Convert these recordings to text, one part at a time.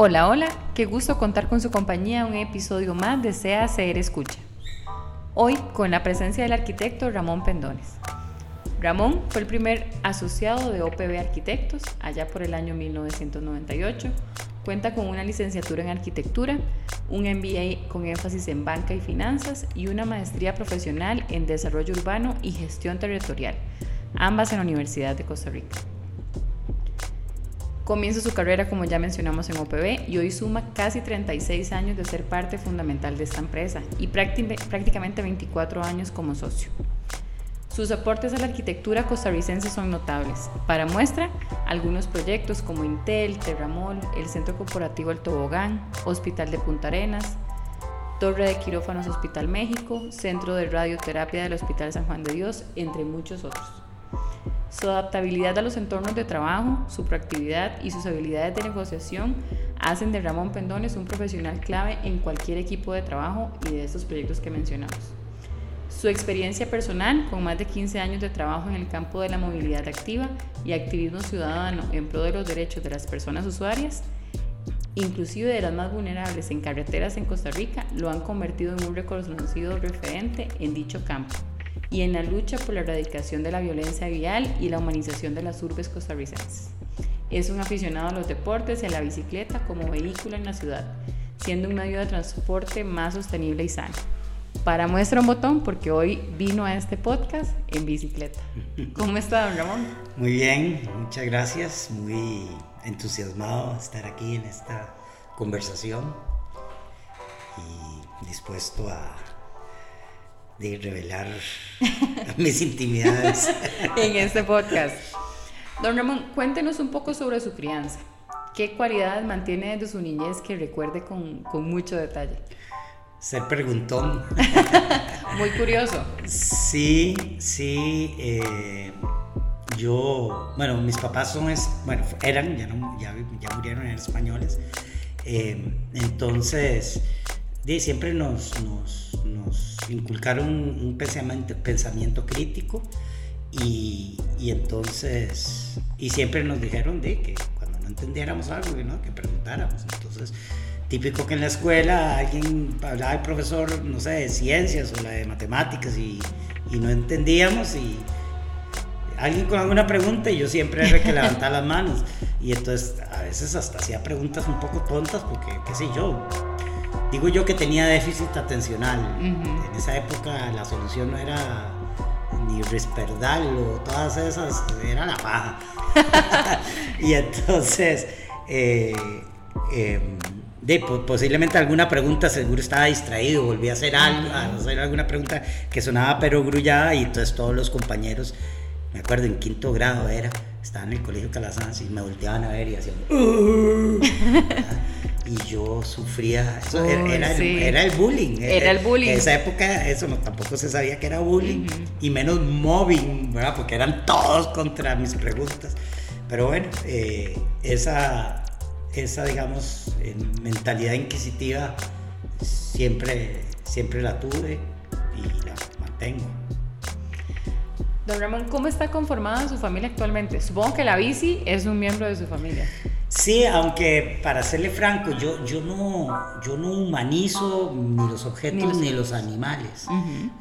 Hola, hola, qué gusto contar con su compañía un episodio más de Sea Ser Escucha. Hoy con la presencia del arquitecto Ramón Pendones. Ramón fue el primer asociado de OPB Arquitectos allá por el año 1998. Cuenta con una licenciatura en arquitectura, un MBA con énfasis en banca y finanzas y una maestría profesional en desarrollo urbano y gestión territorial, ambas en la Universidad de Costa Rica. Comienza su carrera, como ya mencionamos, en OPB y hoy suma casi 36 años de ser parte fundamental de esta empresa y prácticamente 24 años como socio. Sus aportes a la arquitectura costarricense son notables. Para muestra, algunos proyectos como Intel, Terramol, el Centro Corporativo El Tobogán, Hospital de Punta Arenas, Torre de Quirófanos Hospital México, Centro de Radioterapia del Hospital San Juan de Dios, entre muchos otros. Su adaptabilidad a los entornos de trabajo, su proactividad y sus habilidades de negociación hacen de Ramón Pendones un profesional clave en cualquier equipo de trabajo y de estos proyectos que mencionamos. Su experiencia personal, con más de 15 años de trabajo en el campo de la movilidad activa y activismo ciudadano en pro de los derechos de las personas usuarias, inclusive de las más vulnerables en carreteras en Costa Rica, lo han convertido en un reconocido referente en dicho campo y en la lucha por la erradicación de la violencia vial y la humanización de las urbes costarricenses. Es un aficionado a los deportes y a la bicicleta como vehículo en la ciudad, siendo un medio de transporte más sostenible y sano. Para muestra un botón porque hoy vino a este podcast en bicicleta. ¿Cómo está, don Ramón? Muy bien, muchas gracias. Muy entusiasmado de estar aquí en esta conversación y dispuesto a de revelar mis intimidades. en este podcast. Don Ramón, cuéntenos un poco sobre su crianza. ¿Qué cualidades mantiene desde su niñez que recuerde con, con mucho detalle? Ser preguntón. Muy curioso. Sí, sí. Eh, yo, bueno, mis papás son, es, bueno, eran, ya, no, ya, ya murieron, eran españoles. Eh, entonces, siempre nos, nos, nos inculcaron un pensamiento, pensamiento crítico y, y, entonces, y siempre nos dijeron de que cuando no entendiéramos algo, ¿no? que preguntáramos. Entonces, típico que en la escuela alguien hablaba el profesor, no sé, de ciencias o la de matemáticas y, y no entendíamos y alguien con alguna pregunta y yo siempre era que levantaba las manos y entonces a veces hasta hacía preguntas un poco tontas porque, qué sé yo, Digo yo que tenía déficit atencional. En esa época la solución no era ni Risperdal o todas esas, era la paja. y entonces, eh, em, de, posiblemente alguna pregunta seguro estaba distraído, volví a hacer algo, a hacer alguna pregunta que sonaba pero grullada y entonces todos los compañeros, me acuerdo en quinto grado era, estaba en el colegio Calasanz y me volteaban a ver y hacían y yo sufría, eso era, el bullying. Era el bullying. En esa época eso no, tampoco se sabía que era bullying y menos mobbing, ¿verdad? Porque eran todos contra mis preguntas. Pero bueno, eh, esa, esa, digamos, eh, mentalidad inquisitiva siempre, siempre la tuve y la mantengo. Don Ramón, ¿cómo está conformada su familia actualmente? Supongo que la bici es un miembro de su familia. Sí, aunque para serle franco, yo, yo, no, yo no humanizo ni los objetos ni los, animales.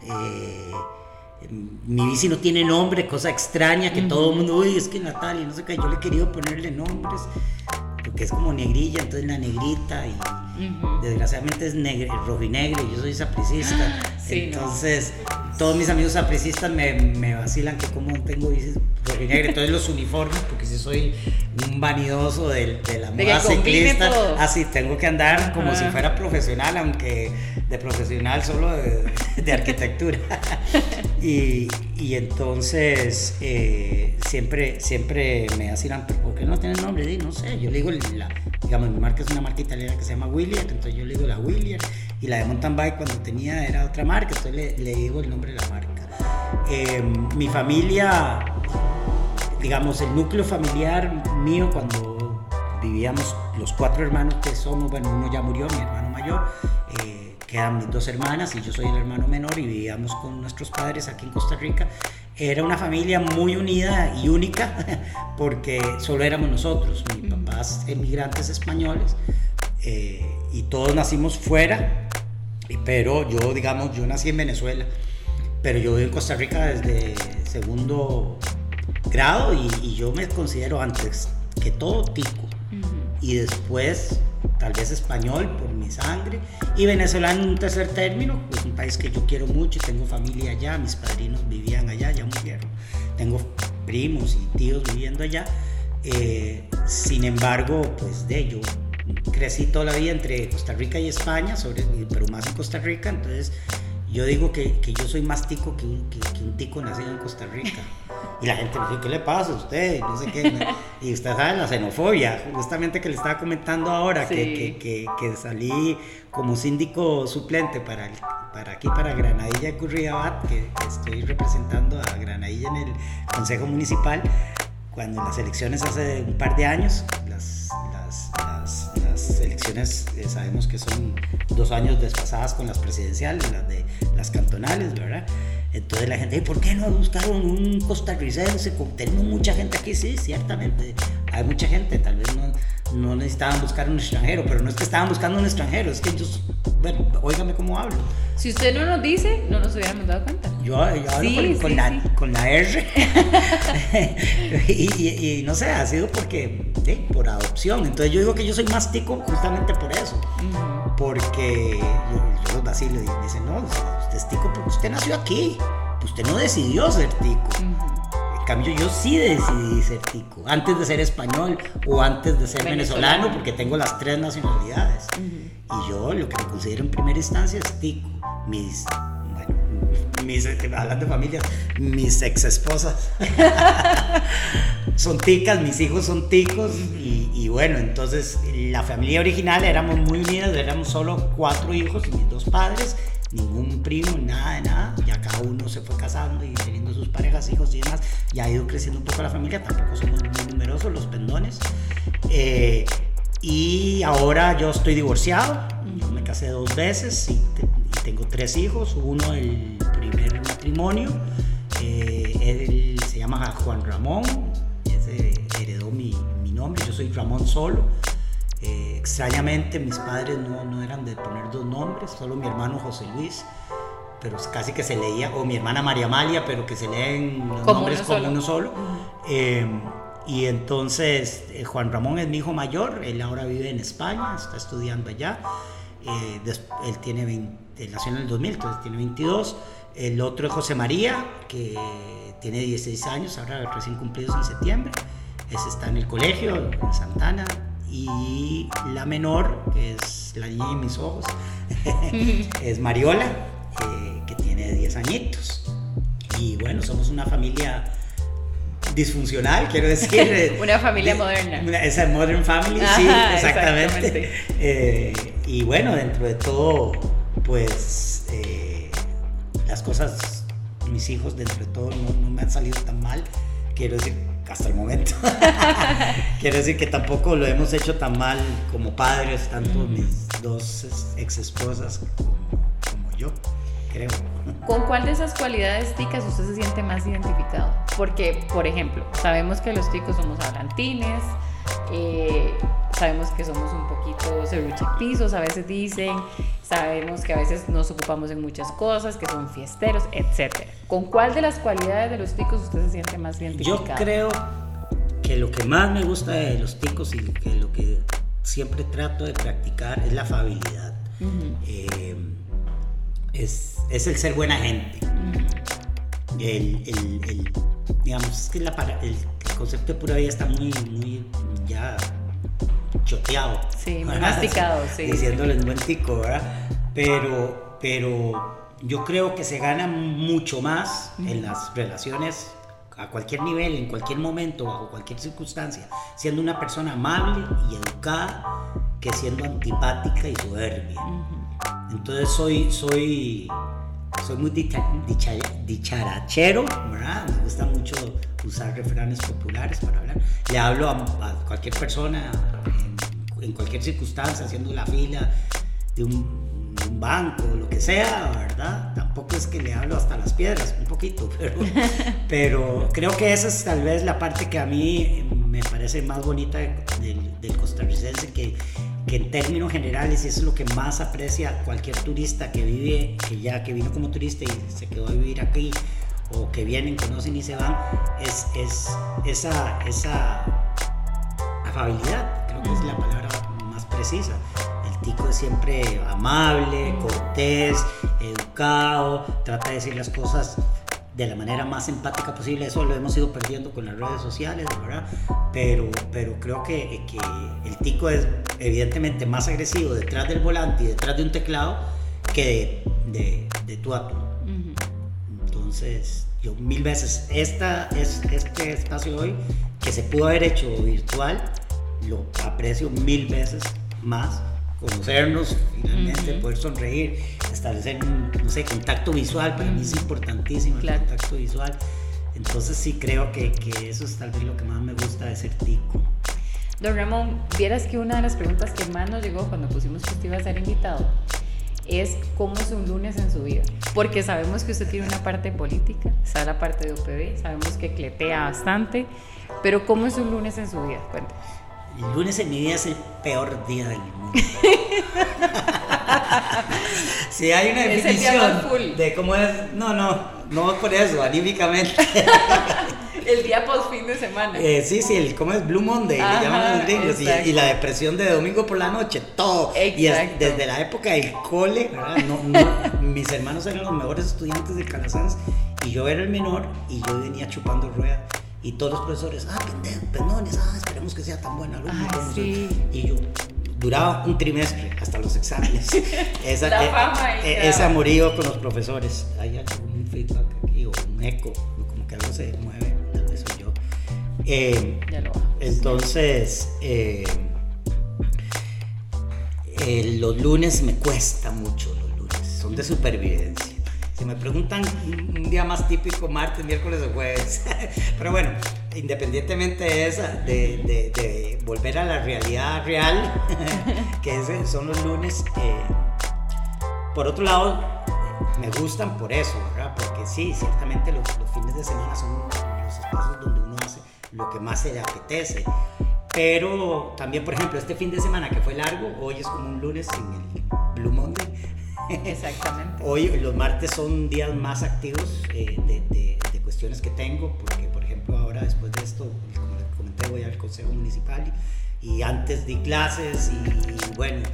Eh, mi bici no tiene nombre, cosa extraña que todo el mundo, uy, es que Natalia, no sé qué, yo le he querido ponerle nombres, porque es como negrilla, entonces la negrita y desgraciadamente es negre, rojinegro, yo soy sapricista, entonces todos mis amigos sapricistas me, me vacilan que como tengo bicis rojinegro, entonces los uniformes, porque si soy un vanidoso de, de la moda ciclista, así tengo que andar como si fuera profesional, aunque de profesional solo de, arquitectura. y, y, entonces eh, siempre, siempre me vacilan, ¿por qué no tiene nombre? no sé, yo le digo, la, digamos, mi marca es una marca italiana que se llama William, entonces yo le digo la William, y la de mountain bike cuando tenía era otra marca, entonces le, le digo el nombre de la marca. Eh, mi familia, digamos, el núcleo familiar mío cuando vivíamos los cuatro hermanos que somos, bueno, uno ya murió, mi hermano mayor, eh, quedan mis dos hermanas y yo soy el hermano menor y vivíamos con nuestros padres aquí en Costa Rica. Era una familia muy unida y única porque solo éramos nosotros, mis papás emigrantes españoles eh, y todos nacimos fuera, pero yo, digamos, yo nací en Venezuela, pero yo vivo en Costa Rica desde segundo grado y, yo me considero antes que todo tico y después tal vez español por mi sangre y venezolano en un tercer término, es un país que yo quiero mucho y tengo familia allá, mis padrinos vivían allá, ya murieron, tengo primos y tíos viviendo allá, eh, sin embargo, pues de ello crecí toda la vida entre Costa Rica y España, sobre, pero más en Costa Rica, entonces yo digo que, que yo soy más tico que un, que, un, tico nacido en Costa Rica. Y la gente me dice, ¿qué le pasa a usted? No sé qué. Y usted sabe la xenofobia, justamente que le estaba comentando ahora, que, que, salí como síndico suplente para, para aquí, para Granadilla y Curriabat, que, estoy representando a Granadilla en el Consejo Municipal, cuando en las elecciones hace un par de años, elecciones eh, sabemos que son dos años desfasadas con las presidenciales, las de las cantonales, ¿verdad? Entonces la gente, ¿por qué no buscaron un costarricense? Tenemos mucha gente aquí, sí, ciertamente. Hay mucha gente, tal vez no, no necesitaban buscar un extranjero, pero no es que estaban buscando un extranjero, es que ellos, bueno, óigame cómo hablo. Si usted no nos dice, no nos hubiéramos dado cuenta. Yo, yo hablo con, la, con, la, R. y, no sé, ha sido porque, sí, por adopción. Entonces yo digo que yo soy más tico justamente por eso. Porque yo, yo los y dicen, no, usted es tico porque usted nació aquí. Usted no decidió ser tico cambio, yo sí decidí ser tico, antes de ser español o antes de ser venezolano, porque tengo las tres nacionalidades. Y yo lo que me considero en primera instancia es tico. Mis, bueno, mis, hablando de familia, mis ex esposas son ticas, mis hijos son ticos. y, y, bueno, entonces la familia original éramos muy unidas, éramos solo cuatro hijos y mis dos padres ningún primo, nada de nada. Ya cada uno se fue casando y teniendo sus parejas, hijos y demás. Ya ha ido creciendo un poco la familia, tampoco somos muy numerosos los pendones. Eh, y ahora yo estoy divorciado, yo me casé dos veces y, tengo tres hijos, uno el primer matrimonio, eh, él se llama Juan Ramón, heredó mi, mi nombre, yo soy Ramón Solo. Eh, extrañamente mis padres no, no, eran de poner dos nombres, solo mi hermano José Luis, pero casi que se leía, o mi hermana María Amalia, pero que se leen los nombres como uno solo. Em, y entonces eh, Juan Ramón es mi hijo mayor, él ahora vive en España, está estudiando allá. Eh, él tiene 20, nació en el 2000, entonces tiene 22. El otro es José María, que tiene 16 años, ahora recién cumplidos en septiembre. Ese está en el colegio, en Santana, y la menor, que es la niña de mis ojos, es Mariola, eh, que tiene 10 añitos. Y bueno, somos una familia disfuncional, quiero decir. una familia moderna. esa modern family, sí, exactamente. Eh, y bueno, dentro de todo, pues eh, las cosas, mis hijos, dentro de todo, no, no me han salido tan mal. Quiero decir, hasta el momento. Quiero decir que tampoco lo hemos hecho tan mal como padres, tanto mis dos ex esposas como, yo, creo. ¿Con cuál de esas cualidades ticas usted se siente más identificado? Porque, por ejemplo, sabemos que los ticos somos hablantines, eh, sabemos que somos un poquito pisos a veces dicen, sabemos que a veces nos ocupamos en muchas cosas, que son fiesteros, etc. ¿Con cuál de las cualidades de los ticos usted se siente más identificado? Yo creo que lo que más me gusta de los ticos y que lo que siempre trato de practicar es la afabilidad. Eh, es, es, el ser buena gente. el, el, digamos, es que la, el, concepto de pura vida está muy, muy ya choteado. Sí, masticado, sí. Diciéndole en buen tico, ¿verdad? Pero, pero yo creo que se gana mucho más en las relaciones a cualquier nivel, en cualquier momento, bajo cualquier circunstancia, siendo una persona amable y educada que siendo antipática y soberbia. Entonces soy, soy, soy muy dicharachero, ¿verdad? Me gusta mucho usar refranes populares para hablar. Le hablo a, cualquier persona en, cualquier circunstancia, haciendo la fila de un un banco, lo que sea, ¿verdad? Tampoco es que le hablo hasta las piedras, un poquito, pero, pero creo que esa es tal vez la parte que a mí me parece más bonita del, del costarricense, que, que en términos generales, y eso es lo que más aprecia cualquier turista que vive, que ya que vino como turista y se quedó a vivir aquí, o que vienen, conocen y se van, es, es esa, esa afabilidad, creo que es la palabra más precisa. El tico es siempre amable, cortés, educado, trata de decir las cosas de la manera más empática posible. Eso lo hemos ido perdiendo con las redes sociales, ¿verdad? Pero, pero creo que, que el tico es evidentemente más agresivo detrás del volante y detrás de un teclado que de, de, de tú a tú. Entonces, yo mil veces, esta, es, este espacio hoy, que se pudo haber hecho virtual, lo aprecio mil veces más. Conocernos, finalmente, poder sonreír, establecer un, no sé, contacto visual, para mí es importantísimo el contacto visual. Entonces sí creo que, que, eso es tal vez lo que más me gusta de ser tico. Don Ramón, vieras que una de las preguntas que más nos llegó cuando pusimos que usted iba a ser invitado es cómo es un lunes en su vida. Porque sabemos que usted tiene una parte política, está la parte de OPB, sabemos que cletea bastante, pero ¿cómo es un lunes en su vida? Cuéntanos. El lunes en mi vida es el peor día del mundo. si hay una definición de cómo es, no, no, no por eso, anímicamente. el día post fin de semana. Eh, sí, sí, el, ¿cómo es? Blue Monday, le llaman los gringos. Y, y, la depresión de domingo por la noche, todo. Exacto. Y es, desde la época del cole, no, no, mis hermanos eran los mejores estudiantes de Calasanz y yo era el menor y yo venía chupando ruedas. Y todos los profesores, ah, pendejo, pendones, ah, esperemos que sea tan buen alumno. Sí. Y yo, duraba un trimestre hasta los exámenes. esa, La fama eh, eh, ese amorío con los profesores. Hay algún feedback aquí o un eco, como que algo se mueve, Eh, ya lo entonces, eh, eh, los lunes me cuesta mucho, los lunes, son de supervivencia. Si me preguntan un día más típico, martes, miércoles o jueves. Pero bueno, independientemente de esa, de, de, de volver a la realidad real, que es, son los lunes, por otro lado, me gustan por eso, ¿verdad? Porque sí, ciertamente los, los, fines de semana son los espacios donde lo que más se le apetece. Pero también, por ejemplo, este fin de semana que fue largo, hoy es como un lunes sin el Blue Monday. Exactamente. Hoy, los martes son días más activos eh, de, de, de, cuestiones que tengo, porque, por ejemplo, ahora después de esto, como les comenté, voy al Consejo Municipal y, y antes di clases y, y, bueno,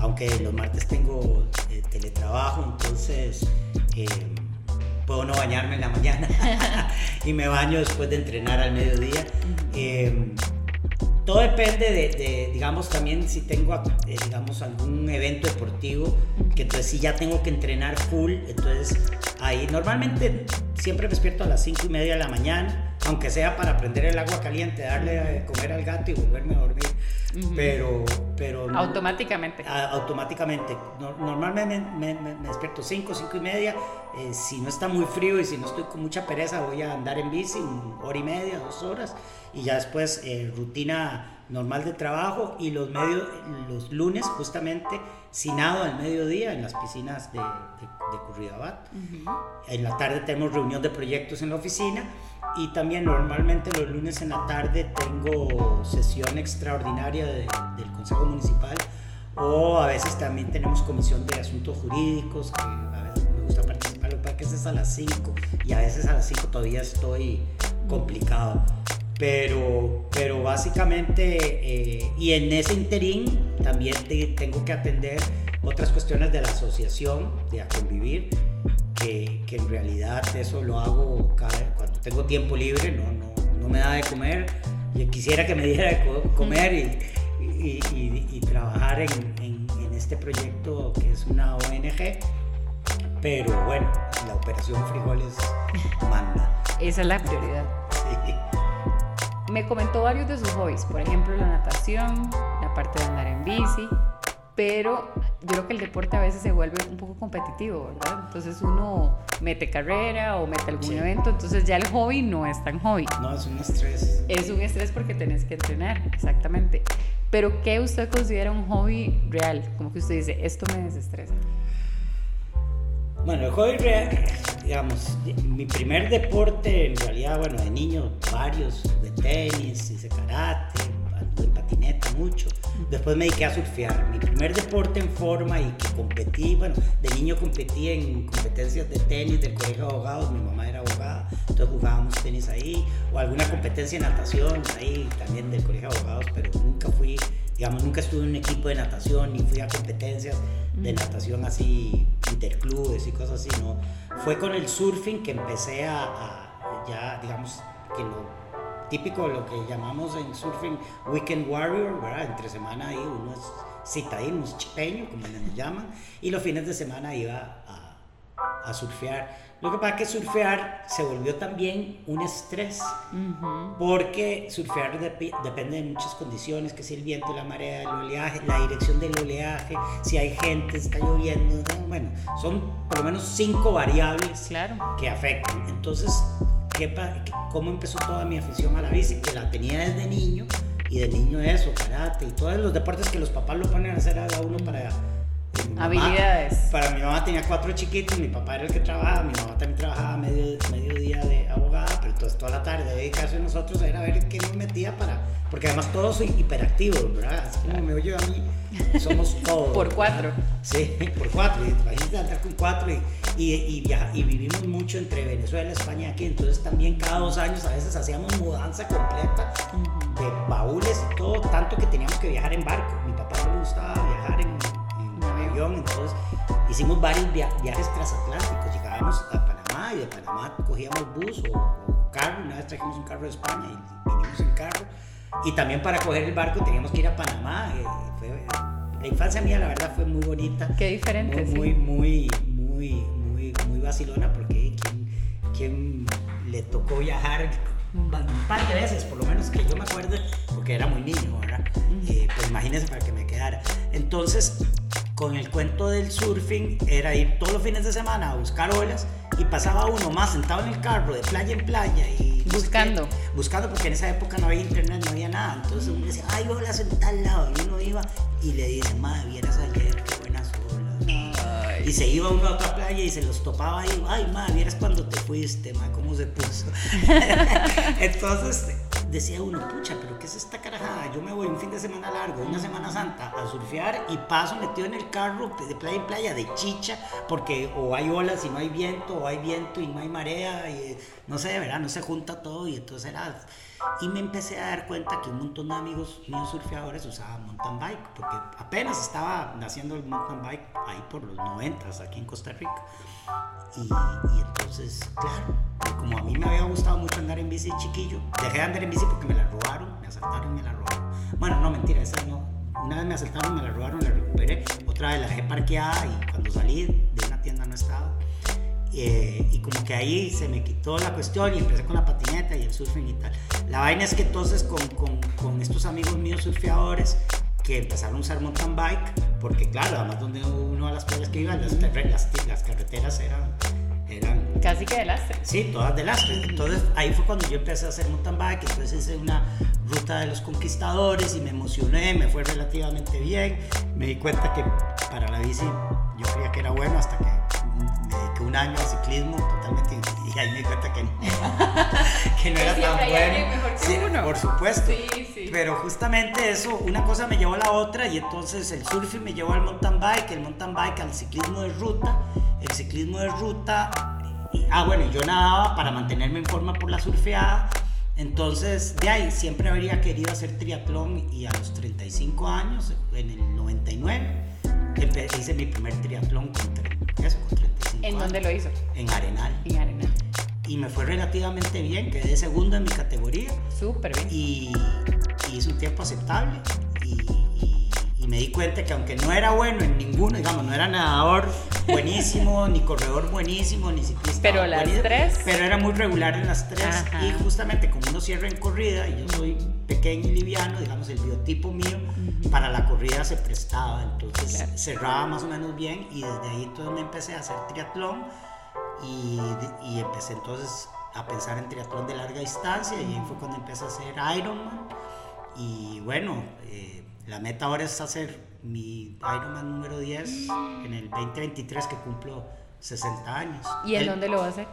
aunque los martes tengo eh, teletrabajo, entonces eh, puedo no bañarme en la mañana. Y me baño después de entrenar al mediodía. Eh, todo depende de, de, digamos, también si tengo, eh, digamos, algún evento deportivo, que entonces sí ya tengo que entrenar full, entonces ahí. Normalmente siempre me despierto a las 5 y media de la mañana, aunque sea para prender el agua caliente, darle a comer al gato y volverme a dormir. Uh -huh. pero, pero automáticamente. a, automáticamente. No, normalmente me, me, me, despierto 5 5 y media. Eh, si no está muy frío y si no estoy con mucha pereza voy a andar en bici una hora y media dos horas. Y ya después eh, rutina normal de trabajo y los medios los lunes justamente nado al mediodía en las piscinas de, de, de Curridabat uh -huh. en la tarde tenemos reunión de proyectos en la oficina y también normalmente los lunes en la tarde tengo sesión extraordinaria de, del Consejo Municipal o a veces también tenemos comisión de asuntos jurídicos que a veces me gusta participar, lo que es a las 5 y a veces a las 5 todavía estoy complicado. Pero, pero básicamente, eh, y en ese interín también te, tengo que atender otras cuestiones de la asociación, de a convivir, que, que, en realidad eso lo hago cada, cuando tengo tiempo libre, no, no, no me da de comer. Yo quisiera que me diera de comer y, y, y, y trabajar en, en, en, este proyecto que es una ONG, pero bueno, la operación frijoles manda. Esa es la prioridad. Sí. Me comentó varios de sus hobbies, por ejemplo la natación, la parte de andar en bici, pero yo creo que el deporte a veces se vuelve un poco competitivo, ¿verdad? Entonces uno mete carrera o mete algún sí. evento, entonces ya el hobby no es tan hobby. No, es un estrés. Es un estrés porque tenés que entrenar, exactamente. Pero ¿qué usted considera un hobby real? Como que usted dice, esto me desestresa. Bueno, el hobby, digamos, mi primer deporte, en realidad, bueno, de niño, varios, tenis, hice karate, de patineta mucho. Después me dediqué a surfear. Mi primer deporte en forma y que competí, bueno, de niño competí en competencias de tenis del colegio de abogados, mi mamá era abogada, entonces jugábamos tenis ahí, o alguna competencia de natación ahí también del colegio de abogados, pero nunca fui, digamos, nunca estuve en un equipo de natación, ni fui a competencias de natación así, interclubes y cosas así, ¿no? Fue con el surfing que empecé a, a ya, digamos, que lo típico lo que llamamos en surfing weekend warrior, ¿verdad? Entre semana ahí uno es citadino, es chipeño, como le llaman, y los fines de semana iba a, a surfear. Lo que pasa es que surfear se volvió también un estrés, porque surfear depende de muchas condiciones, que si el viento, la marea, el oleaje, la dirección del oleaje, si hay gente, está lloviendo, bueno, son por lo menos cinco variables claro. que afectan. Entonces, cómo empezó toda mi afición a la bici, que la tenía desde niño, y de niño eso, karate y todos los deportes que los papás lo ponen a hacer a uno para... Habilidades. para mi mamá tenía cuatro chiquitos, mi papá era el que trabajaba, mi mamá también trabajaba medio, medio día de abogada, pero entonces toda la tarde dedicarse a nosotros era ver qué nos metía para... Porque además todos soy hiperactivos, ¿verdad? Así como me oye a mí, somos todos. por cuatro. Sí, por cuatro. Imagínate andar con cuatro y y, y, vivimos mucho entre Venezuela, España y aquí, entonces también cada dos años a veces hacíamos mudanza completa de baúles y todo, tanto que teníamos que viajar en barco. Mi papá no le gustaba viajar en, avión, entonces hicimos varios viajes transatlánticos, llegábamos a Panamá y de Panamá cogíamos bus o, carro, una vez trajimos un carro de España y vinimos en carro. Y también para coger el barco teníamos que ir a Panamá. Eh, la infancia mía, la verdad, fue muy bonita. Qué diferente. Muy, muy, muy, muy, muy, vacilona porque ¿quién, le tocó viajar un par de veces, por lo menos que yo me acuerdo, porque era muy niño, ¿verdad? Pues imagínense para que me quedara. Entonces, con el cuento del surfing, era ir todos los fines de semana a buscar olas y pasaba uno más sentado en el carro de playa en playa y buscando. buscando porque en esa época no había internet no había nada. Entonces uno decía ay olas en tal lado y uno iba y le dice madre vieras ayer qué buenas olas y se iba uno a otra playa y se los topaba y ay madre vieras cuando te fuiste madre cómo se puso entonces decía uno, pucha, pero ¿qué es esta carajada? Yo me voy un fin de semana largo, una Semana Santa, a surfear y paso metido en el carro de playa en playa, de chicha, porque o hay olas y no hay viento, o hay viento y no hay marea, y no sé, ¿verdad? No se junta todo y entonces era... Y me empecé a dar cuenta que un montón de amigos míos surfeadores usaban mountain bike, porque apenas estaba naciendo el mountain bike ahí por los 90 aquí en Costa Rica. Y, entonces, claro, como a mí me había gustado mucho andar en bici chiquillo, dejé de andar en bici porque me la robaron, me asaltaron y me la robaron. Bueno, no, mentira, esa no. Una vez me asaltaron, me la robaron, la recuperé. Otra vez la dejé parqueada y cuando salí de una tienda no estaba. Eh, y como que ahí se me quitó la cuestión y empecé con la patineta y el surfing y tal. La vaina es que entonces con, con, con estos amigos míos surfeadores que empezaron a usar mountain bike, porque claro, además donde uno a las playas que las, las, las carreteras eran, eran... Casi que de lastre. Sí, todas de lastre. Entonces ahí fue cuando yo empecé a hacer mountain bike, entonces hice una ruta de los conquistadores y me emocioné, me fue relativamente bien, me di cuenta que para la bici yo creía que era bueno hasta que un año al ciclismo totalmente y ahí me di cuenta que no, que no era tan bueno. Sí. Por supuesto. Sí, sí. Pero justamente eso, una cosa me llevó a la otra y entonces el surfing me llevó al mountain bike, el mountain bike al ciclismo de ruta, el ciclismo de ruta, y, ah bueno, yo nadaba para mantenerme en forma por la surfeada. Entonces, de ahí siempre habría querido hacer triatlón y a los 35 años, en el 99, hice mi primer triatlón con, eso, con 35 ¿En dónde lo hizo? En Arenal. En Arenal. Y me fue relativamente bien, quedé segundo en mi categoría. Súper bien. Y, hice un tiempo aceptable. Y, me di cuenta que aunque no era bueno en ninguno, digamos, no era nadador buenísimo, ni corredor buenísimo, ni ciclista. Pero las tres. Pero era muy regular en las tres. Y justamente como uno cierra en corrida, y yo soy pequeño y liviano, digamos, el biotipo mío para la corrida se prestaba. Entonces cerraba más o menos bien y desde ahí entonces me empecé a hacer triatlón y, y empecé entonces a pensar en triatlón de larga distancia y ahí fue cuando empecé a hacer Ironman. Y bueno, eh, la meta ahora es hacer mi Ironman número 10 en el 2023 que cumplo 60 años. ¿Y en dónde lo va a hacer?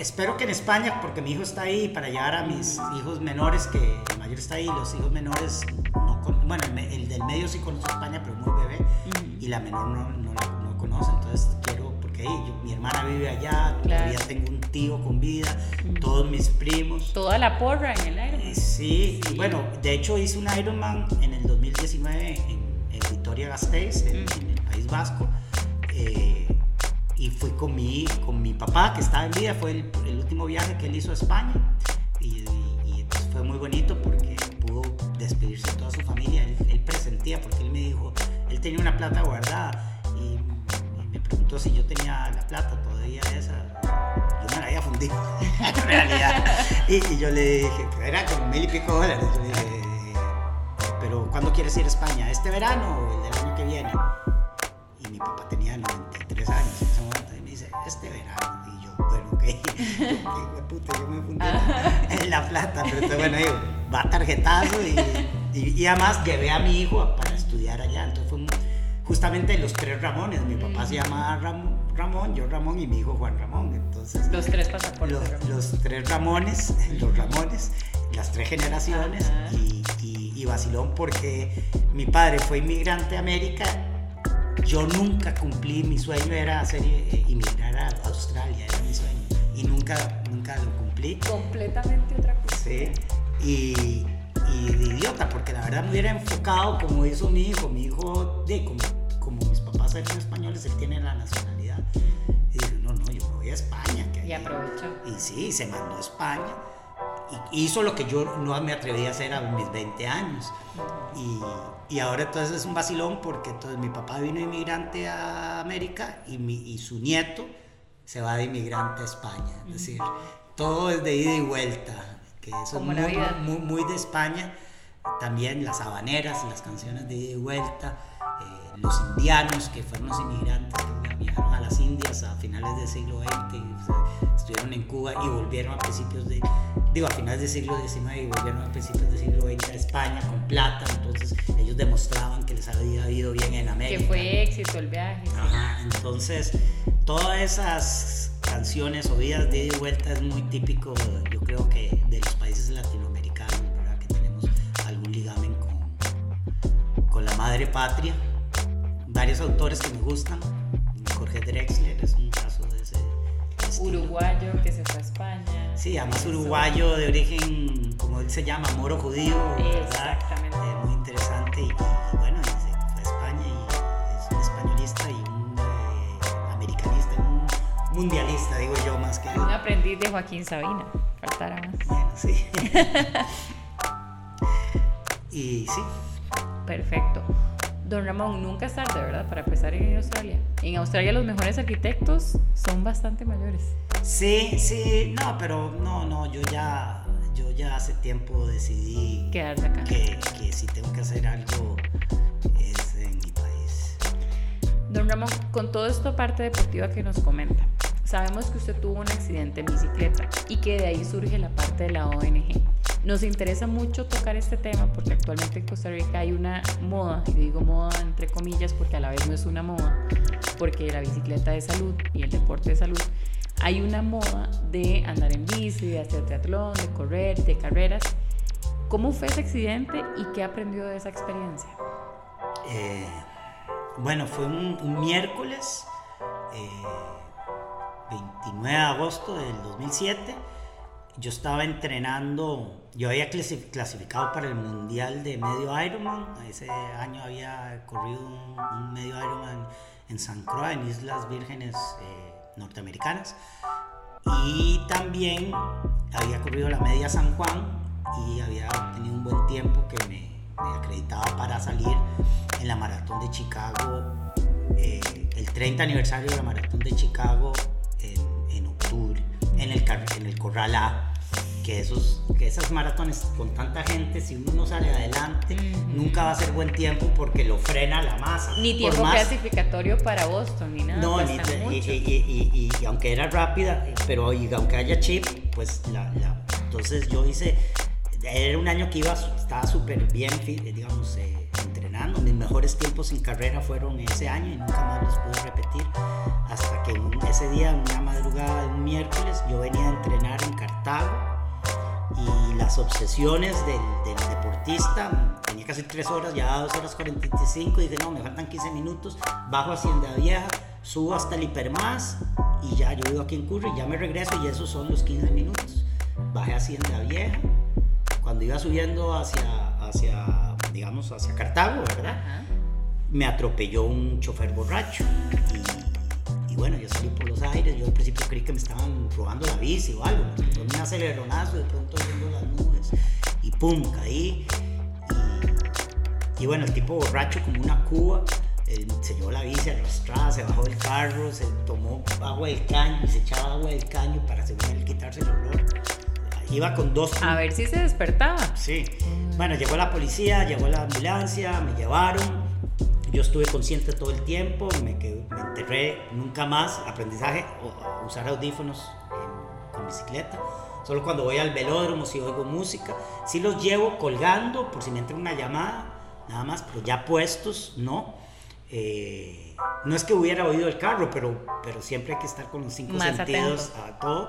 Espero que en España, porque mi hijo está ahí para llevar a mis hijos menores, que el mayor está ahí, los hijos menores, no bueno, el, del medio sí conoce España, pero muy bebé, y la menor no, no, no, conoce, entonces quiero, ahí mi hermana vive allá, todavía tengo un tío con vida, todos mis primos. Toda la porra en el Ironman. Sí, y bueno, de hecho hice un Ironman en el 2019 en, Vitoria-Gasteiz, en, el País Vasco. Eh, y fui con mi, con mi papá que estaba en vida, fue el, el último viaje que él hizo a España y, pues fue muy bonito porque pudo despedirse de toda su familia, él, presentía porque él me dijo, él tenía una plata guardada y, si yo tenía la plata todavía esa, yo me la había fundido en realidad y, yo le dije, era como mil y pico dólares, yo le dije, pero ¿cuándo quieres ir a España? ¿Este verano o el del año que viene? Y mi papá tenía 93 años en ese momento y me dice, este verano. Y yo, bueno, ok, qué puta, yo me fundí en la plata, pero entonces, bueno, digo, va tarjetazo y, y, además llevé a mi hijo para estudiar allá. Entonces fue justamente los tres Ramones. Mi papá se llamaba Ramón, yo Ramón y mi hijo Juan Ramón. Entonces, los tres pasaportes. Los, los tres Ramones, los Ramones, las tres generaciones y, y, y vacilón porque mi padre fue inmigrante a América yo nunca cumplí, mi sueño era hacer, eh, inmigrar a Australia, era mi sueño. Y nunca, nunca lo cumplí. Completamente otra cosa. Sí. Y, y de idiota, porque la verdad me hubiera enfocado como hizo mi hijo. Mi hijo, de, como, como mis papás eran españoles, él tiene la nacionalidad. Y dije, no, no, yo me voy a España. Que y aprovechó. Y sí, se mandó a España hizo lo que yo no me atreví a hacer a mis 20 años. Y, y, ahora entonces es un vacilón porque entonces mi papá vino inmigrante a América y, mi, y su nieto se va de inmigrante a España. Es decir, todo es de ida y vuelta, que eso es muy, muy, de España. También las habaneras, las canciones de ida y vuelta, los indianos que fueron los inmigrantes que viajaron a las Indias a finales del siglo XX, estuvieron en Cuba y volvieron a principios de, digo, a finales del siglo XIX y volvieron a principios del siglo XX a España con plata, entonces ellos demostraban que les había ido bien en América. Que fue éxito el viaje. Ajá, entonces todas esas canciones o vidas de ida y vuelta es muy típico, yo creo que de los países latinoamericanos, ¿verdad? Que tenemos algún ligamen con, con la madre patria. Varios autores que me gustan, Jorge Drexler es un caso de ese uruguayo que se fue a España. Sí, además uruguayo de origen, como él se llama, moro judío. Exactamente. Eh, muy interesante y, bueno, se fue a España y es un españolista y un eh, americanista, un mundialista, digo yo, más que... Un aprendiz de Joaquín Sabina, faltara más. Bueno, sí. y sí. Perfecto. Don Ramón, nunca es tarde, ¿verdad? Para empezar en Australia. En Australia los mejores arquitectos son bastante mayores. Sí, sí, no, pero no, no, yo ya, yo ya hace tiempo decidí quedarse acá. Que, que si tengo que hacer algo es en mi país. Don Ramón, con todo esto parte deportiva que nos comenta, sabemos que usted tuvo un accidente en bicicleta y que de ahí surge la parte de la ONG. Nos interesa mucho tocar este tema porque actualmente en Costa Rica hay una moda, y digo moda entre comillas porque a la vez no es una moda, porque la bicicleta de salud y el deporte de salud, hay una moda de andar en bici, de hacer triatlón, de correr, de carreras. ¿Cómo fue ese accidente y qué aprendió de esa experiencia? Eh, bueno, fue un, miércoles, 29 eh, de agosto del 2007 yo estaba entrenando, yo había clasificado para el Mundial de Medio Ironman, ese año había corrido un, Medio Ironman en San Croix, en Islas Vírgenes eh, Norteamericanas, y también había corrido la Media San Juan y había tenido un buen tiempo que me, acreditaba para salir en la Maratón de Chicago, eh, el 30 aniversario de la Maratón de Chicago en, en octubre en el, en el Corral A que, esos, que esas maratones con tanta gente, si uno no sale adelante, nunca va a ser buen tiempo porque lo frena la masa. Ni tiempo clasificatorio para Boston, ni nada. No, y, aunque era rápida, pero aunque haya chip, pues la, la, entonces yo hice era un año que iba, estaba súper bien, digamos, eh, entrenando. Mis mejores tiempos en carrera fueron ese año y nunca más los pude repetir. Hasta que ese día, una madrugada de un miércoles, yo venía a entrenar en Cartago y las obsesiones del, deportista, tenía casi tres horas, ya dos horas 45, y dije, no, me faltan 15 minutos, bajo Hacienda Vieja, subo hasta el Hipermás y ya yo vivo aquí en Curry, ya me regreso y esos son los 15 minutos. Bajé a Hacienda Vieja, cuando iba subiendo hacia, hacia digamos, hacia Cartago, ¿verdad? Me atropelló un chofer borracho y, bueno, yo salí por los aires, yo al principio creí que me estaban robando la bici o algo, fue un aceleronazo, de pronto viendo las nubes y pum, caí y, y bueno, el tipo borracho como una cuba se llevó la bici arrastrada, se bajó del carro, se tomó agua del caño y se echaba agua del caño para según él quitarse el olor. Iba con dos. A ver si se despertaba. Sí. Bueno, llegó la policía, llegó la ambulancia, me llevaron. Yo estuve consciente todo el tiempo, me, me enterré nunca más. Aprendizaje, usar audífonos con bicicleta. Solo cuando voy al velódromo, si oigo música. Sí los llevo colgando por si me entra una llamada, nada más, pero ya puestos, no. Eh, no es que hubiera oído el carro, pero, pero siempre hay que estar con los cinco sentidos a todo.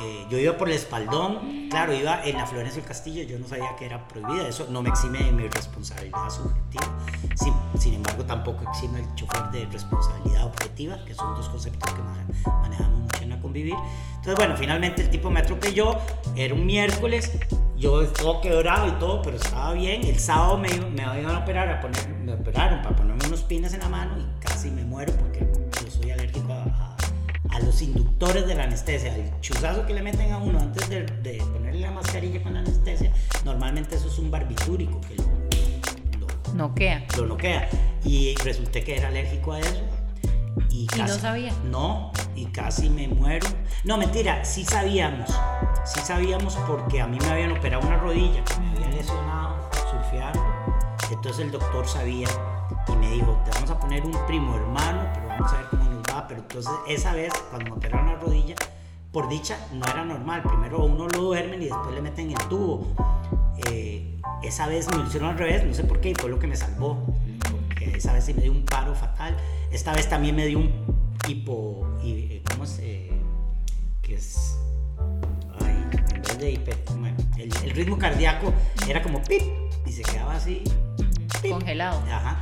Eh, yo iba por el espaldón, claro, iba en la Florencia del Castillo, yo no sabía que era prohibida, eso no me exime de mi responsabilidad subjetiva. Sin, sin embargo, tampoco exime el chofer de responsabilidad objetiva, que son dos conceptos que manejamos mucho en la convivir. Entonces, bueno, finalmente el tipo me atropelló, era un miércoles, yo todo quebrado y todo, pero estaba bien. El sábado me, me iban a operar, a poner, me operaron para ponerme unos pines en la mano y casi me muero porque yo soy alérgico a, a, los inductores de la anestesia. El chuzazo que le meten a uno antes de, de, ponerle la mascarilla con la anestesia, normalmente eso es un barbitúrico que lo, lo noquea. Lo noquea. Y resulté que era alérgico a eso. Y, no sabía. No, y casi me muero. No, mentira, sí sabíamos. Sí sabíamos porque a mí me habían operado una rodilla que me había lesionado surfeando. Entonces el doctor sabía y me dijo, te vamos a poner un primo hermano, pero vamos a ver cómo nos va. Pero entonces esa vez, cuando me operaron la rodilla, por dicha no era normal. Primero uno lo duermen y después le meten el tubo. Eh, esa vez me lo hicieron al revés, no sé por qué, y fue lo que me salvó. Porque esa vez sí me dio un paro fatal. Esta vez también me dio un hipo, ¿cómo es? Eh, que es, ay, en vez de hiper, bueno, el, ritmo cardíaco era como pip y se quedaba así. Congelado. Ajá.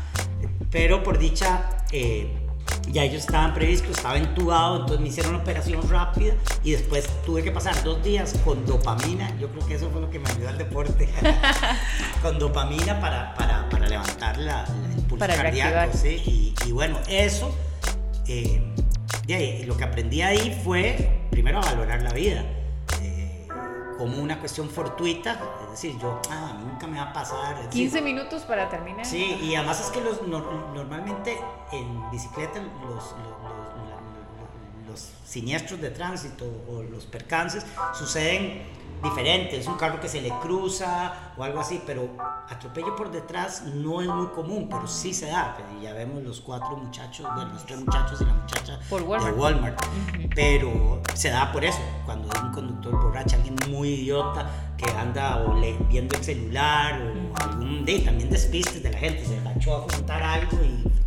Pero por dicha, eh, ya ellos estaban previstos, estaba entubado, entonces me hicieron una operación rápida y después tuve que pasar dos días con dopamina. Yo creo que eso fue lo que me ayudó al deporte. con dopamina para, para, para levantar la, el pulso cardíaco. ¿sí? Y, y, bueno, eso, eh, lo que aprendí ahí fue primero a valorar la vida eh, como una cuestión fortuita, decir, yo, ah, nunca me va a pasar. 15 minutos para terminar. Sí, y además es que los, normalmente en bicicleta los, los siniestros de tránsito o los percances suceden diferente, es un carro que se le cruza o algo así, pero atropello por detrás no es muy común, pero sí se da. Ya vemos los cuatro muchachos, bueno, los tres muchachos y la muchacha de Walmart, pero se da por eso, cuando es un conductor borracho, alguien muy idiota que anda o le, viendo el celular o algún de también despistes de la gente, se agachó a juntar algo y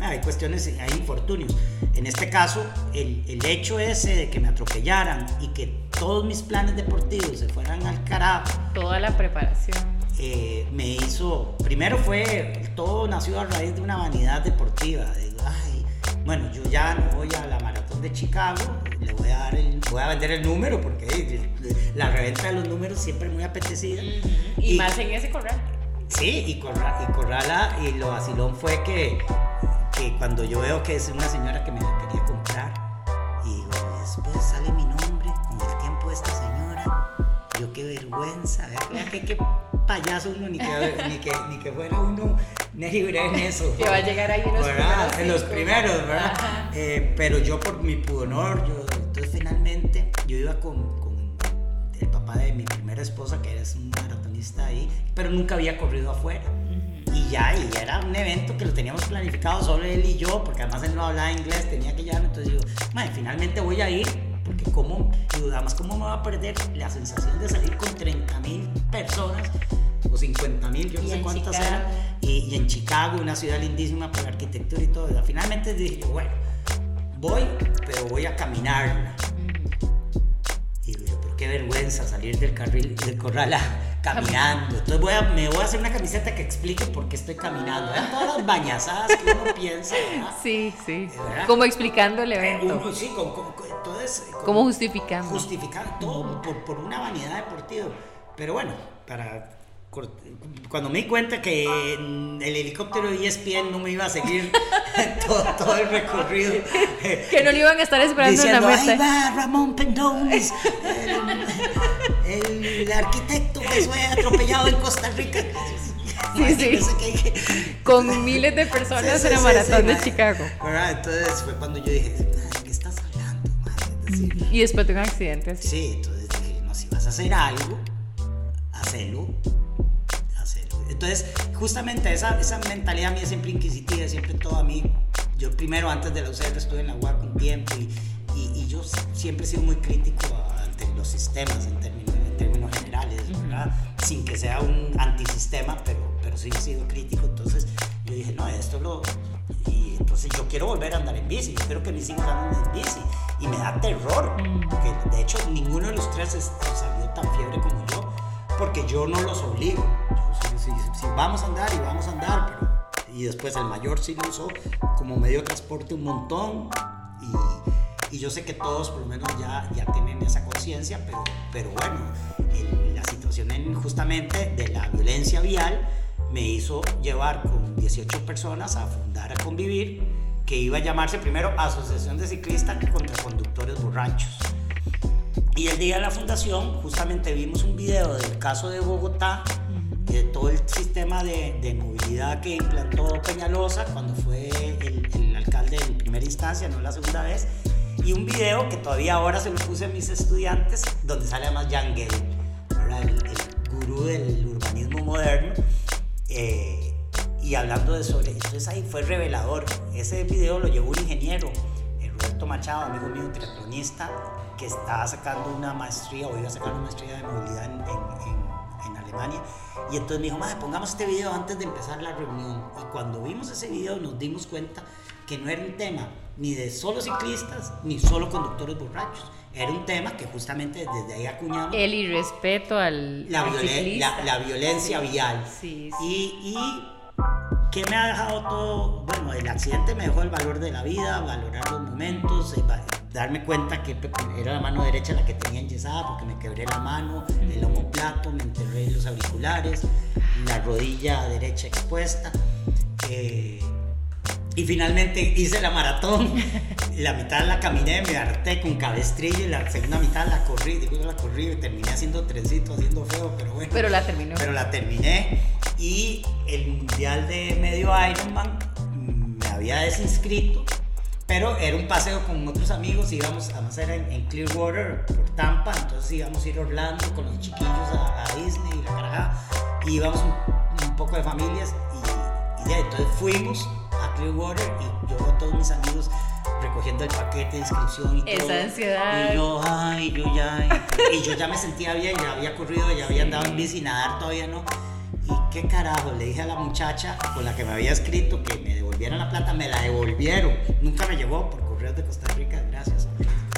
hay cuestiones, hay infortunios. En este caso, el, el, hecho ese de que me atropellaran y que todos mis planes deportivos se fueran al carajo. Toda la preparación. Eh, me hizo, primero fue, todo nació a raíz de una vanidad deportiva. ay, bueno, yo ya no voy a la maratón de Chicago, le voy a, dar el, voy a vender el número porque la reventa de los números siempre es muy apetecida. y, más en ese corral. Sí, y, corra, y corrala, y lo vacilón fue que que cuando yo veo que es una señora que me la quería comprar y digo, después sale mi nombre con el tiempo de esta señora, yo qué vergüenza, vea que qué payaso uno, ni que, ni que, ni que fuera uno libre en eso. Que va a llegar ahí en los primeros. En los primeros, ¿verdad? Eh, pero yo por mi pudor, yo, entonces finalmente yo iba con, con el papá de mi primera esposa, que es un maratonista ahí, pero nunca había corrido afuera y ya, y era un evento que lo teníamos planificado solo él y yo, porque además él no hablaba inglés, tenía que llevarme, entonces digo, finalmente voy a ir, porque cómo, además, ¿cómo me va a perder la sensación de salir con 30 mil personas o 50 mil, yo no sé cuántas eran, y, en Chicago, una ciudad lindísima por arquitectura y todo. Finalmente dije, bueno, voy, pero voy a caminar. Y dije, pero qué vergüenza salir del carril, del corral caminando. Entonces voy a, me voy a hacer una camiseta que explique por qué estoy caminando. Vean todas las bañazadas que uno piensa, Sí, sí. Como explicando el evento. sí, como, entonces, como, justificando. Justificar todo por, por una vanidad deportiva. Pero bueno, para cuando me di cuenta que el helicóptero de ESPN no me iba a seguir todo, el recorrido. que no lo iban a estar esperando en la meta. Ahí va Ramón Pendones, el, arquitecto que fue atropellado en Costa Rica. Sí, sí. Con miles de personas en la maratón de Chicago. Entonces fue cuando yo dije, ¿qué estás hablando? y después de un accidente así. Sí, entonces dije, no, si vas a hacer algo, hacelo entonces, justamente esa, esa mentalidad mía siempre inquisitiva, siempre todo a mí. Yo primero, antes de la UCR, estuve en la UAC un tiempo y, y, yo siempre he sido muy crítico ante los sistemas en términos, términos generales, ¿verdad? Sin que sea un antisistema, pero, pero sí he sido crítico. Entonces, yo dije, no, esto lo... Y entonces yo quiero volver a andar en bici, yo quiero que mis hijos anden en bici. Y me da terror, porque de hecho ninguno de los tres salió tan fiebre como yo, porque yo no los obligo si, vamos a andar y vamos a andar, pero, y después el mayor sí lo usó como medio de transporte un montón y, y yo sé que todos por lo menos ya, ya tienen esa conciencia, pero, pero bueno, la situación en, justamente de la violencia vial me hizo llevar con 18 personas a fundar a convivir, que iba a llamarse primero Asociación de Ciclistas contra Conductores Borrachos. Y el día de la fundación justamente vimos un video del caso de Bogotá de todo el sistema de, de, movilidad que implantó Peñalosa cuando fue el, el, alcalde en primera instancia, no la segunda vez, y un video que todavía ahora se lo puse a mis estudiantes, donde sale además Jan el, el, gurú del urbanismo moderno, eh, y hablando de sobre, entonces ahí fue revelador, ese video lo llevó un ingeniero, Roberto Machado, amigo mío, triatlonista, que estaba sacando una maestría, o iba a sacar una maestría de movilidad en, en en Alemania. Y entonces me dijo, madre, pongamos este video antes de empezar la reunión. Y cuando vimos ese video nos dimos cuenta que no era un tema ni de solo ciclistas, ni solo conductores borrachos. Era un tema que justamente desde ahí acuñamos. El irrespeto al, la, la, violencia vial. Sí, sí. Y, y ¿Qué me ha dejado todo? Bueno, el accidente me dejó el valor de la vida, valorar los momentos, eh, darme cuenta que era la mano derecha la que tenía enyesada porque me quebré la mano, el homoplato, me enterré los auriculares, la rodilla derecha expuesta. Eh, y finalmente hice la maratón. La mitad la caminé, me harté con cabestrillo y la segunda mitad la corrí. Digo, la corrí y terminé haciendo trencito, haciendo feo, pero bueno. Pero la terminó. Pero la terminé. Y el mundial de medio Ironman me había desinscrito. Pero era un paseo con otros amigos, íbamos, además era en, Clearwater, por Tampa, entonces íbamos a ir a Orlando con los chiquillos a, Disney y la carajada, y íbamos un, poco de familias, y, y entonces fuimos Clearwater y yo todos mis amigos recogiendo el paquete de inscripción y Esa todo. ansiedad. Y yo, ay, yo ya, y, yo ya me sentía bien, ya había corrido, ya había andado en bici, nadar todavía no. Y qué carajo, le dije a la muchacha con la que me había escrito que me devolvieran la plata, me la devolvieron. Nunca me llegó por correos de Costa Rica, gracias.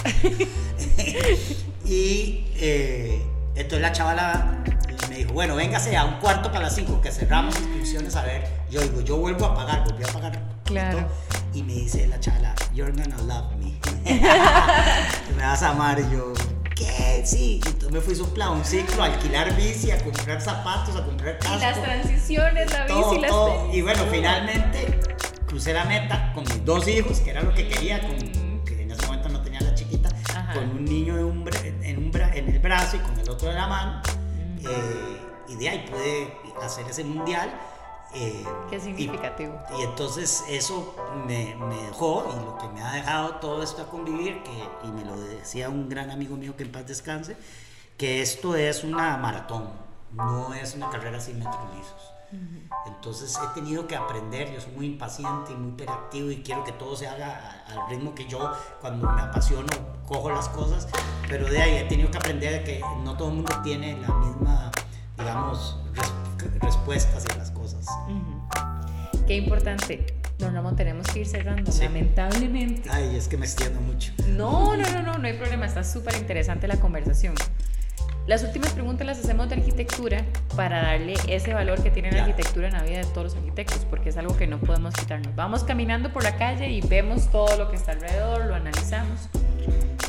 y eh, entonces la chavala me dijo, bueno, véngase a un cuarto para las cinco, que cerramos inscripciones, a ver. Yo digo, yo vuelvo a pagar, volví a pagar. Claro. Y me dice la chala, you're gonna love me. me vas a amar. Y yo, ¿qué? Sí. Y entonces me fui a un ciclo, a alquilar bici, a comprar zapatos, a comprar casco. Y las transiciones, la bici, las todo. Y bueno, finalmente crucé la meta con mis dos hijos, que era lo que quería, con, que en ese momento no tenía la chiquita, con un niño en, un, en, un, en el brazo y con el otro en la mano eh, y de ahí pude hacer ese mundial. Eh, Qué significativo. Y, entonces eso me, me, dejó y lo que me ha dejado todo esto a convivir, que, y me lo decía un gran amigo mío que en paz descanse, que esto es una maratón. no es una carrera sin metros lisos. Entonces he tenido que aprender, yo soy muy impaciente y muy hiperactivo y quiero que todo se haga al ritmo que yo cuando me apasiono cojo las cosas, pero de ahí he tenido que aprender que no todo el mundo tiene la misma, digamos, respuesta hacia las cosas. Qué importante. Don Ramón, tenemos que ir cerrando, lamentablemente. Ay, es que me extiendo mucho. No, no, no, no, no hay problema, está súper interesante la conversación. Las últimas preguntas las hacemos de arquitectura para darle ese valor que tiene la arquitectura en la vida de todos los arquitectos, porque es algo que no podemos quitarnos. Vamos caminando por la calle y vemos todo lo que está alrededor, lo analizamos.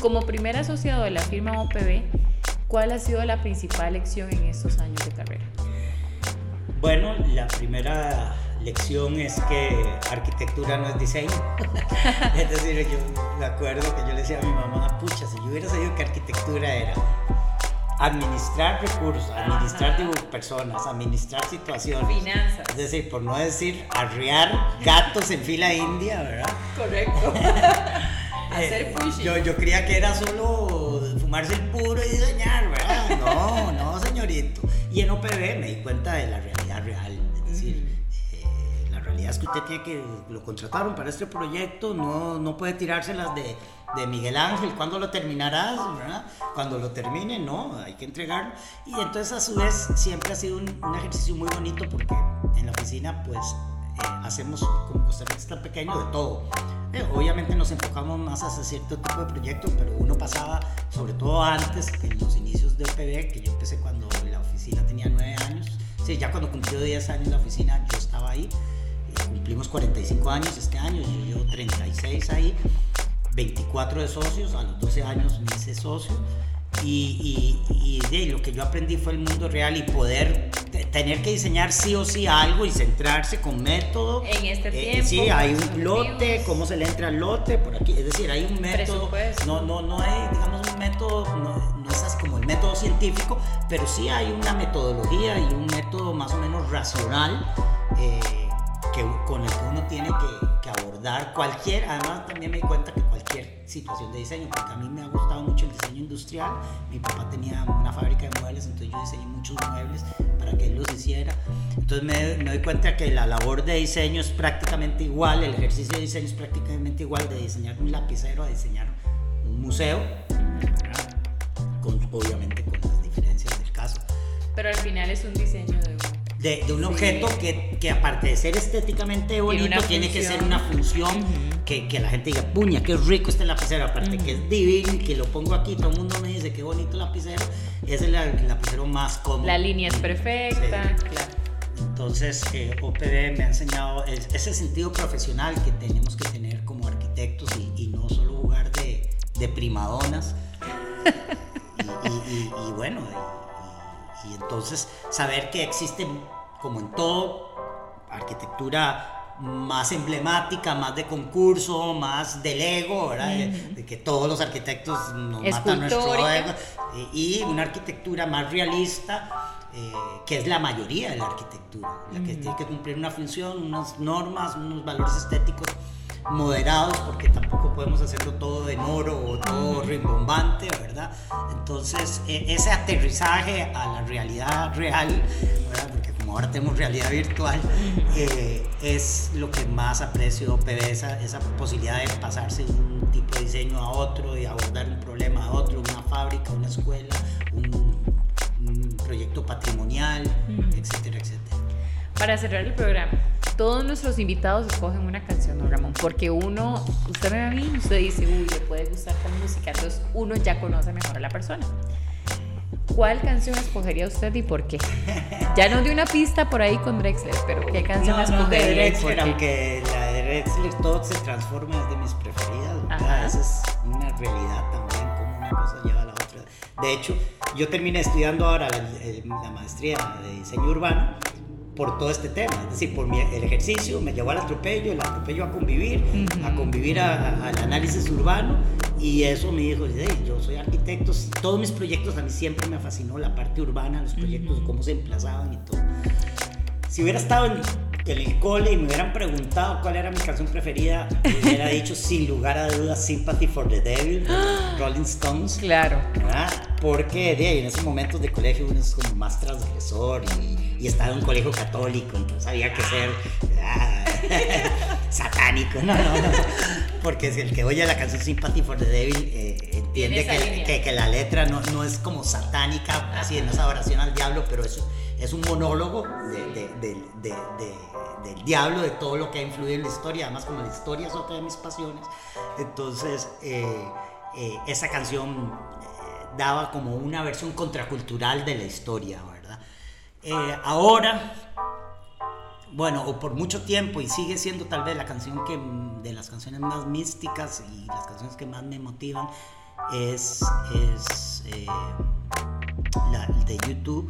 Como primer asociado de la firma OPB, ¿cuál ha sido la principal lección en estos años de carrera? Bueno, la primera lección es que arquitectura no es diseño. es decir, yo me acuerdo que yo le decía a mi mamá, pucha, si yo hubiera sabido que arquitectura era administrar recursos, administrar personas, administrar situaciones. Finanzas. Es decir, por no decir arriar gatos en fila india, ¿verdad? Correcto. Hacer eh, pushing. Yo, yo creía que era solo fumarse el puro y diseñar, ¿verdad? No, no, señorito. Y en OPB me di cuenta de la realidad real. Es decir, es que usted tiene que, lo contrataron para este proyecto, no, no puede tirárselas de, de Miguel Ángel, ¿cuándo lo terminarás? Cuando lo termine, no, hay que entregarlo. Y entonces a su vez siempre ha sido un, un ejercicio muy bonito porque en la oficina pues eh, hacemos, como Costa Rica pequeño, de todo. Eh, obviamente nos enfocamos más hacia cierto tipo de proyectos, pero uno pasaba, sobre todo antes, en los inicios de OPB, que yo empecé cuando la oficina tenía nueve sí, ya cuando cumplió 10 años la oficina yo estaba ahí cumplimos 45 años este año, yo llevo 36 ahí, 24 de socios, a los 12 años me hice socio. Y, y, de, lo que yo aprendí fue el mundo real y poder tener que diseñar sí o sí algo y centrarse con método. En este eh, tiempo. sí, hay un lote, cómo se le entra al lote, por aquí. Es decir, hay un método. No, no, no hay, digamos, un método, no, no es como el método científico, pero sí hay una metodología y un método más o menos racional. Eh, con el que uno tiene que, abordar cualquier, además también me di cuenta que cualquier situación de diseño, porque a mí me ha gustado mucho el diseño industrial, mi papá tenía una fábrica de muebles, entonces yo diseñé muchos muebles para que él los hiciera, entonces me, me doy cuenta que la labor de diseño es prácticamente igual, el ejercicio de diseño es prácticamente igual de diseñar un lapicero a diseñar un museo, con, obviamente con las diferencias del caso. Pero al final es un diseño de de, un objeto que, que, aparte de ser estéticamente bonito, tiene, que ser una función que, que, la gente diga, puña, qué rico este lapicero, aparte que es divino y que lo pongo aquí, todo el mundo me dice, qué bonito lapicero, es el, lapicero más cómodo. La línea es perfecta, claro. Entonces, eh, OPD me ha enseñado ese sentido profesional que tenemos que tener como arquitectos y, no solo jugar de, de primadonas. y, y, bueno, y entonces saber que existen, como en todo, arquitectura más emblemática, más de concurso, más del ego, ¿verdad? de, que todos los arquitectos nos matan nuestro ego, y, una arquitectura más realista, eh, que es la mayoría de la arquitectura, la que tiene que cumplir una función, unas normas, unos valores estéticos moderados, porque tampoco podemos hacerlo todo en oro o todo rimbombante, ¿verdad? Entonces, e, ese aterrizaje a la realidad real, ¿verdad? Porque como ahora tenemos realidad virtual, eh, es lo que más aprecio, PB, esa, esa posibilidad de pasarse de un tipo de diseño a otro y abordar un problema a otro, una fábrica, una escuela, un, un proyecto patrimonial, etcétera, etcétera. Para cerrar el programa, todos nuestros invitados escogen una canción, don Ramón, porque uno, usted me ve a mí, usted dice, uy, le puede gustar con música, entonces uno ya conoce mejor a la persona. ¿Cuál canción escogería usted y por qué? Ya no dio una pista por ahí con Drexler, pero ¿qué canción no, no, de Drexler, aunque la de Drexler todo se transforma, es de mis preferidas. Esa es una realidad también, como una cosa lleva a la otra. De hecho, yo terminé estudiando ahora la, la maestría de diseño urbano por todo este tema, es decir, por mi, el ejercicio me llevó al atropello, el atropello a convivir, a convivir al análisis urbano y eso me dijo, yo soy arquitecto, todos mis proyectos a mí siempre me fascinó la parte urbana, los proyectos, cómo se emplazaban y todo. Si hubiera estado en, el cole y me hubieran preguntado cuál era mi canción preferida, me hubiera dicho sin lugar a dudas Sympathy for the Devil, Rolling Stones. Claro. porque de ahí, en esos momentos de colegio uno es como más transgresor y, y estaba en un colegio católico, entonces había que ser ah, satánico, no, no, no, porque si el que oye la canción Sympathy for the Devil eh, entiende que, que, que, la letra no, no, es como satánica, así en esa oración al diablo, pero es, es un monólogo de, de, de, del diablo, de todo lo que ha influido en la historia, además como la historia es otra de mis pasiones, entonces eh, eh, esa canción daba como una versión contracultural de la historia. Eh, ahora, bueno, o por mucho tiempo, y sigue siendo tal vez la canción que, de las canciones más místicas y las canciones que más me motivan, es, es eh, la de YouTube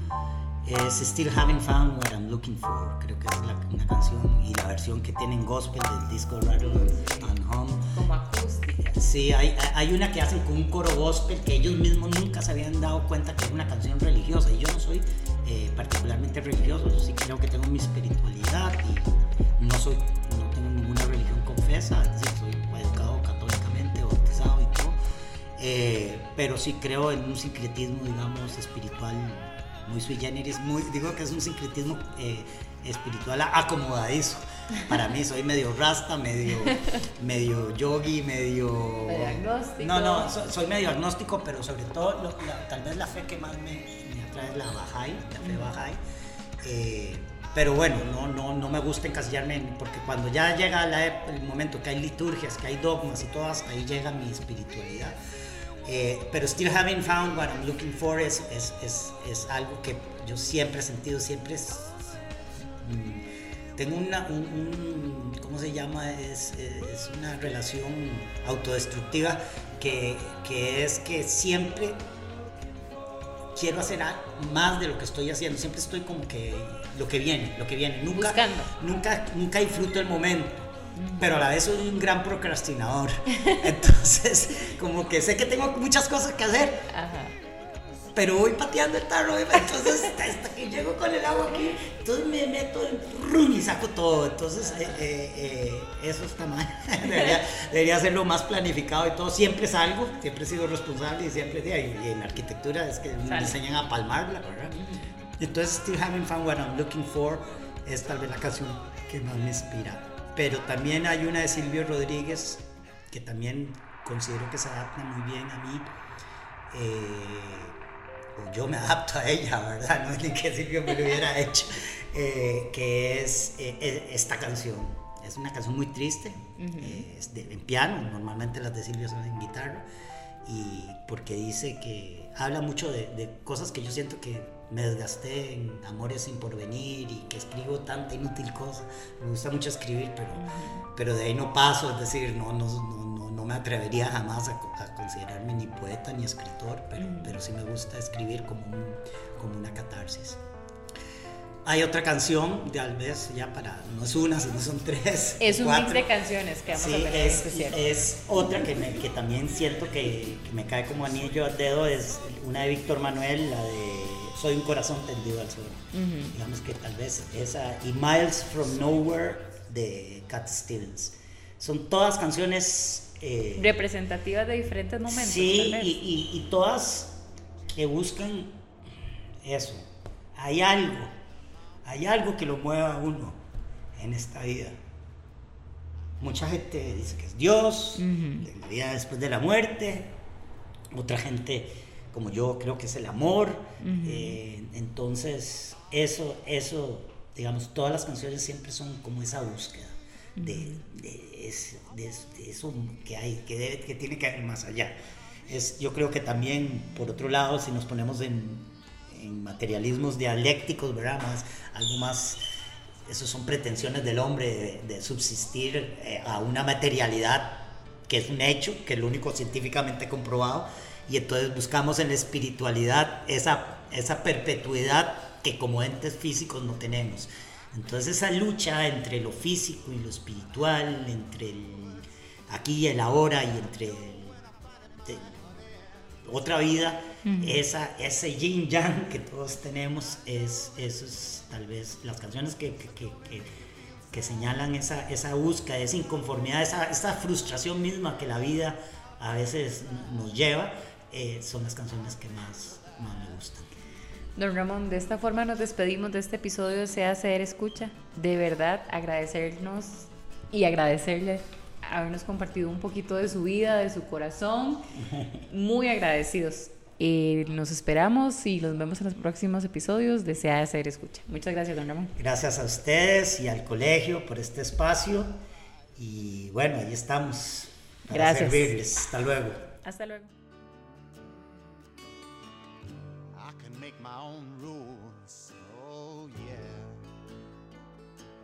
es Still Haven't Found What I'm Looking For. Creo que es la, una canción y la versión que tienen gospel del disco Rattle and Home. Como acústica. Sí, hay, hay una que hacen con un coro gospel que ellos mismos nunca se habían dado cuenta que es una canción religiosa. Y yo no soy eh, particularmente religioso, yo sí creo que tengo mi espiritualidad y no, soy, no tengo ninguna religión confesa, es decir, soy educado católicamente, bautizado y todo. Eh, pero sí creo en un sincretismo, digamos, espiritual muy sui generis, muy, digo que es un sincretismo eh, espiritual acomodadizo. Para mí soy medio rasta, medio, medio yogi, medio... Medio agnóstico. No, no, soy, soy medio agnóstico, pero sobre todo lo, la, tal vez la fe que más me, es la Bahá'í, la fe Bahá'í. Eh, pero bueno, no, no, no me gusta encasillarme en, porque cuando ya llega la, el momento que hay liturgias, que hay dogmas y todas, ahí llega mi espiritualidad. Eh, pero Still Haven't Found What I'm Looking For es, es, es, es, algo que yo siempre he sentido, siempre es... Mm, tengo una, un, un, ¿cómo se llama? Es una relación autodestructiva que, que, es que siempre quiero hacer más de lo que estoy haciendo, siempre estoy como que lo que viene, lo que viene, nunca, Buscando. nunca, nunca disfruto el momento pero a la vez soy un gran procrastinador. Entonces, como que sé que tengo muchas cosas que hacer. Ajá. Pero voy pateando el tarro, entonces hasta que llego con el agua aquí, entonces me meto el rum y saco todo. Entonces, eh, eh, eh, eso está mal. debería, debería hacerlo más planificado y todo. Siempre salgo, siempre he sido responsable y siempre, y en arquitectura es que me enseñan a palmarla, ¿verdad? Entonces, Still Having Fun What I'm Looking For es tal vez la canción que más me inspira pero también hay una de Silvio Rodríguez que también considero que se adapta muy bien a mí. Eh, yo me adapto a ella, ¿verdad? No es ni que Silvio me lo hubiera hecho. Eh, que es eh, esta canción. Es una canción muy triste, uh -huh. es de, en piano, normalmente las de Silvio son en guitarra, y porque dice que habla mucho de, de cosas que yo siento que me desgasté en Amores sin porvenir y que escribo tanta inútil cosa. Me gusta mucho escribir, pero, uh -huh. pero de ahí no paso, es decir, no, no, no, no me atrevería jamás a, considerarme ni poeta ni escritor, pero, -huh. pero sí me gusta escribir como, un, como una catarsis. Hay otra canción, tal vez ya para, no es una, sino son tres. Es un cuatro. mix de canciones que vamos sí, a ver. Es, es otra que, me, que también siento que, que, me cae como anillo al dedo, es una de Víctor Manuel, la de Soy un corazón tendido al suelo. Uh -huh. Digamos que tal vez esa, y Miles from Nowhere de Cat Stevens. Son todas canciones... Eh, Representativas de diferentes momentos. Sí, y, y, y todas que buscan eso. Hay algo hay algo que lo mueva a uno en esta vida. Mucha gente dice que es Dios, uh -huh. la vida después de la muerte. Otra gente, como yo, creo que es el amor. Uh -huh. eh, entonces, eso, eso, digamos, todas las canciones siempre son como esa búsqueda. De, de, ese, de, de, eso que hay, que, debe, que tiene que haber más allá. Es, yo creo que también, por otro lado, si nos ponemos en, en materialismos dialécticos, ¿verdad? Más, algo más, eso son pretensiones del hombre de, de subsistir eh, a una materialidad que es un hecho, que es lo único científicamente comprobado, y entonces buscamos en la espiritualidad esa, esa perpetuidad que como entes físicos no tenemos. Entonces esa lucha entre lo físico y lo espiritual, entre el aquí y el ahora y entre el, otra vida, uh -huh. esa, ese yin yang que todos tenemos, es, eso es tal vez las canciones que, que, que, que señalan esa, esa búsqueda, esa inconformidad, esa, esa, frustración misma que la vida a veces nos lleva. eh, son las canciones que más, más me gustan. Don Ramón, de esta forma nos despedimos de este episodio de Sea Ser Escucha. De verdad, agradecernos y agradecerle habernos compartido un poquito de su vida, de su corazón. Muy agradecidos. Eh, nos esperamos y los vemos en los próximos episodios de Sea Ser Escucha. Muchas gracias, don Ramón. Gracias a ustedes y al colegio por este espacio. Y bueno, ahí estamos. Para Gracias. servirles. Hasta luego. Hasta luego. My own rules. Oh, yeah.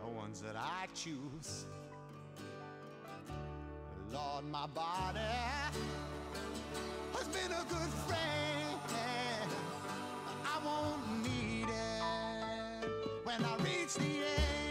The ones that I choose. Lord, my body has been a good friend. I won't need it when I reach the